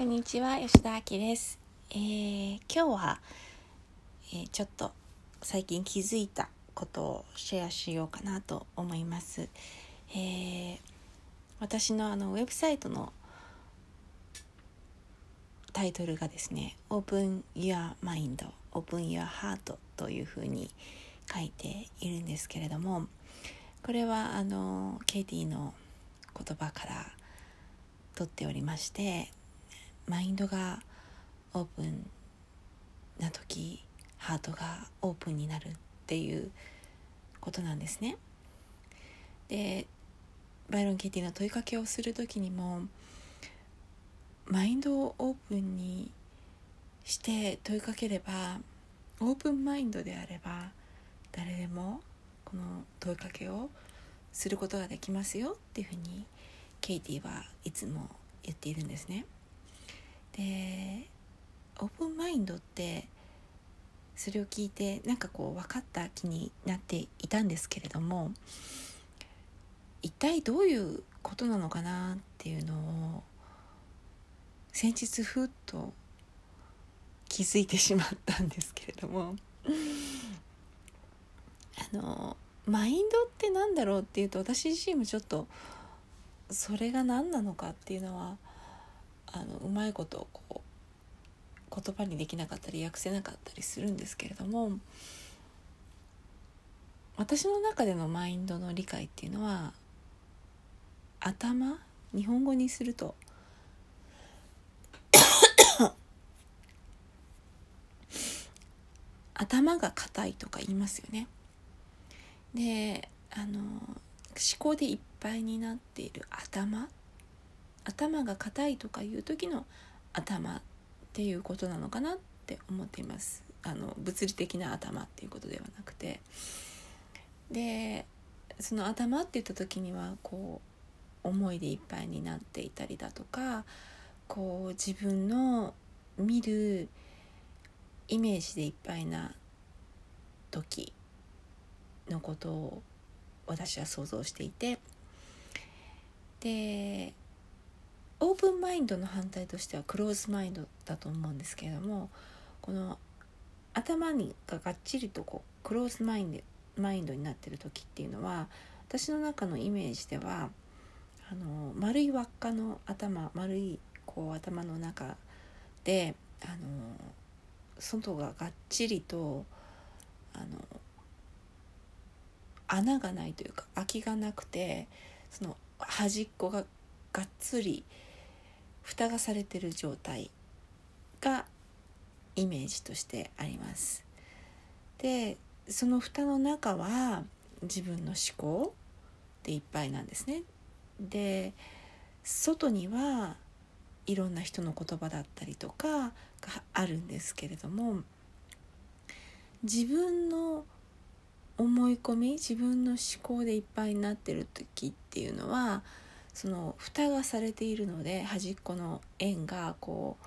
こんにちは吉田明です、えー、今日は、えー、ちょっと最近気づいたことをシェアしようかなと思います、えー、私のあのウェブサイトのタイトルがですね Open Your Mind Open Your Heart というふうに書いているんですけれどもこれはあのケイティの言葉から取っておりましてマインドがオープンな時ハートがオープンになるっていうことなんですね。でバイロン・ケティの問いかけをする時にもマインドをオープンにして問いかければオープンマインドであれば誰でもこの問いかけをすることができますよっていうふうにケイティはいつも言っているんですね。でオープンマインドってそれを聞いてなんかこう分かった気になっていたんですけれども一体どういうことなのかなっていうのを先日ふっと気づいてしまったんですけれどもあのマインドって何だろうっていうと私自身もちょっとそれが何なのかっていうのはあのうまいことこう言葉にできなかったり訳せなかったりするんですけれども私の中でのマインドの理解っていうのは頭日本語にすると 頭が硬いとか言いますよね。であの思考でいっぱいになっている頭頭が硬いとかいう時の頭っていうことなのかなって思っています。あの物理的な頭っていうことではなくて。でその頭って言った時にはこう思いでいっぱいになっていたりだとかこう自分の見るイメージでいっぱいな時のことを私は想像していて。でオープンマインドの反対としてはクローズマインドだと思うんですけれどもこの頭にががっちりとこうクローズマインドマインドになってる時っていうのは私の中のイメージではあの丸い輪っかの頭丸いこう頭の中であの外ががっちりとあの穴がないというか空きがなくてその端っこががっつり蓋がされてる状態がイメージとしてあります。でその蓋の中は自分の思考でいっぱいなんですね。で外にはいろんな人の言葉だったりとかがあるんですけれども自分の思い込み自分の思考でいっぱいになってる時っていうのはその蓋がされているので端っこの円がこう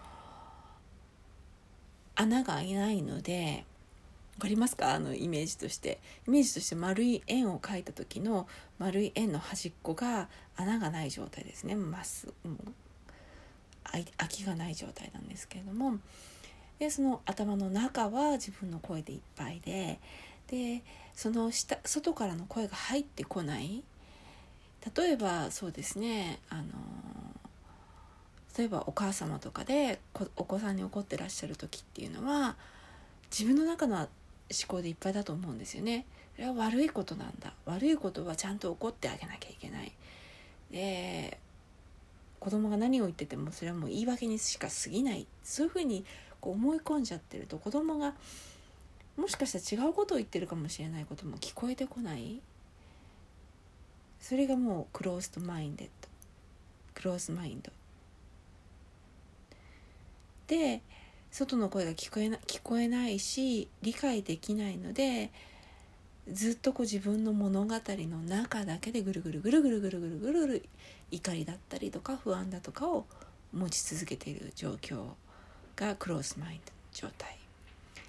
穴が開いないので分かりますか？あのイメージとして。イメージとして丸い円を描いた時の丸い円の端っこが穴がない状態ですね。まっすぐ空きがない状態なんですけれども。でその頭の中は自分の声でいっぱいででその下外からの声が入ってこない例えばそうですねあの例えばお母様とかでお子さんに怒ってらっしゃる時っていうのは自分の中の思考でいっぱいだと思うんですよね。それは悪いことなんだ悪いことはちゃんと怒ってあげなきゃいけない。で子供が何を言っててもそれはもう言い訳にしか過ぎないそういうふうにこう思い込んじゃってると子供がもしかしたら違うことを言ってるかもしれないことも聞こえてこないそれがもうクローズドマインデッドクローズマインド。で外の声が聞こえな聞こえないし理解できないのでずっとこう自分の物語の中だけでぐるぐるぐるぐるぐるぐるぐるぐる怒りだったりとか不安だとかを持ち続けている状況がクローズマインドの状態。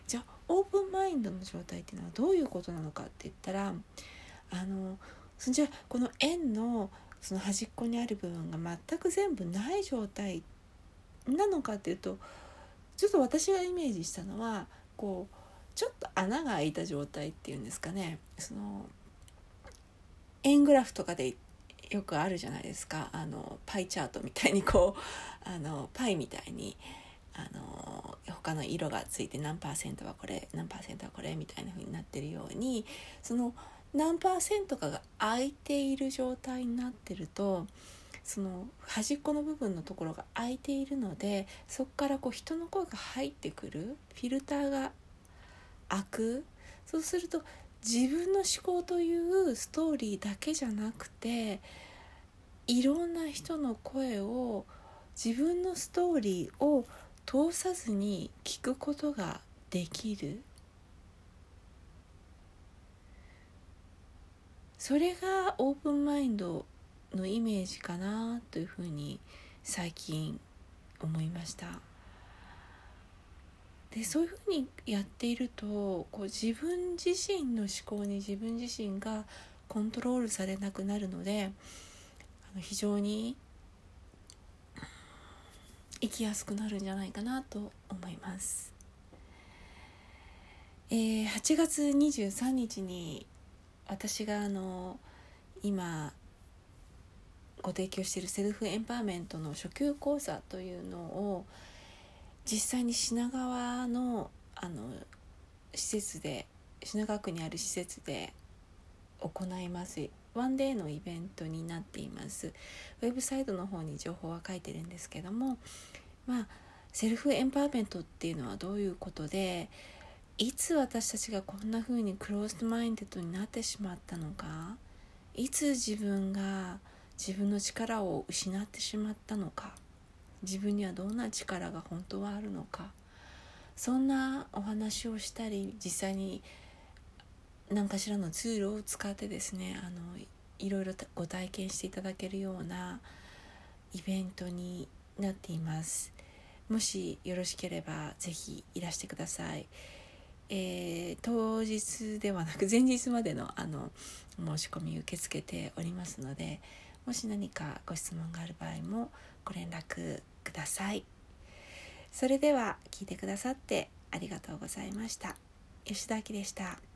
じゃあオープンマインドの状態っていうのはどういうことなのかって言ったらあのそんじゃこの円のその端っこにある部分が全く全部ない状態なのかっていうとちょっと私がイメージしたのはこうちょっと穴が開いた状態っていうんですかね。その円グラフとかでよくあるじゃないですか。あのパイチャートみたいにこう あのパイみたいにあの他の色がついて何パーセントはこれ何パーセントはこれみたいな風になってるようにその何パーセントかが空いている状態になってるとその端っこの部分のところが空いているのでそこからこう人の声が入ってくるフィルターが開く。そうすると自分の思考というストーリーだけじゃなくていろんな人の声を自分のストーリーを通さずに聞くことができる。それがオープンマインドのイメージかなというふうに最近思いましたでそういうふうにやっているとこう自分自身の思考に自分自身がコントロールされなくなるのであの非常に生きやすくなるんじゃないかなと思います。えー、8月23日に私があの今ご提供しているセルフエンパワーメントの初級講座というのを実際に品川のあの施設で品川区にある施設で行います。ワンデーのイベントになっています。ウェブサイトの方に情報は書いてるんですけどもまあセルフエンパワーメントっていうのはどういうことでいつ私たちがこんな風にクローズドマインデッドになってしまったのか？いつ自分が自分の力を失ってしまったのか？自分にはどんな力が本当はあるのか？そんなお話をしたり実際に何かしらのツールを使ってですねあのいろいろご体験していただけるようなイベントになっています。もしよろしければ是非いらしてください、えー、当日ではなく 前日までのあの申し込み受け付けておりますのでもし何かご質問がある場合もご連絡くださいそれでは聞いてくださってありがとうございました吉田明でした。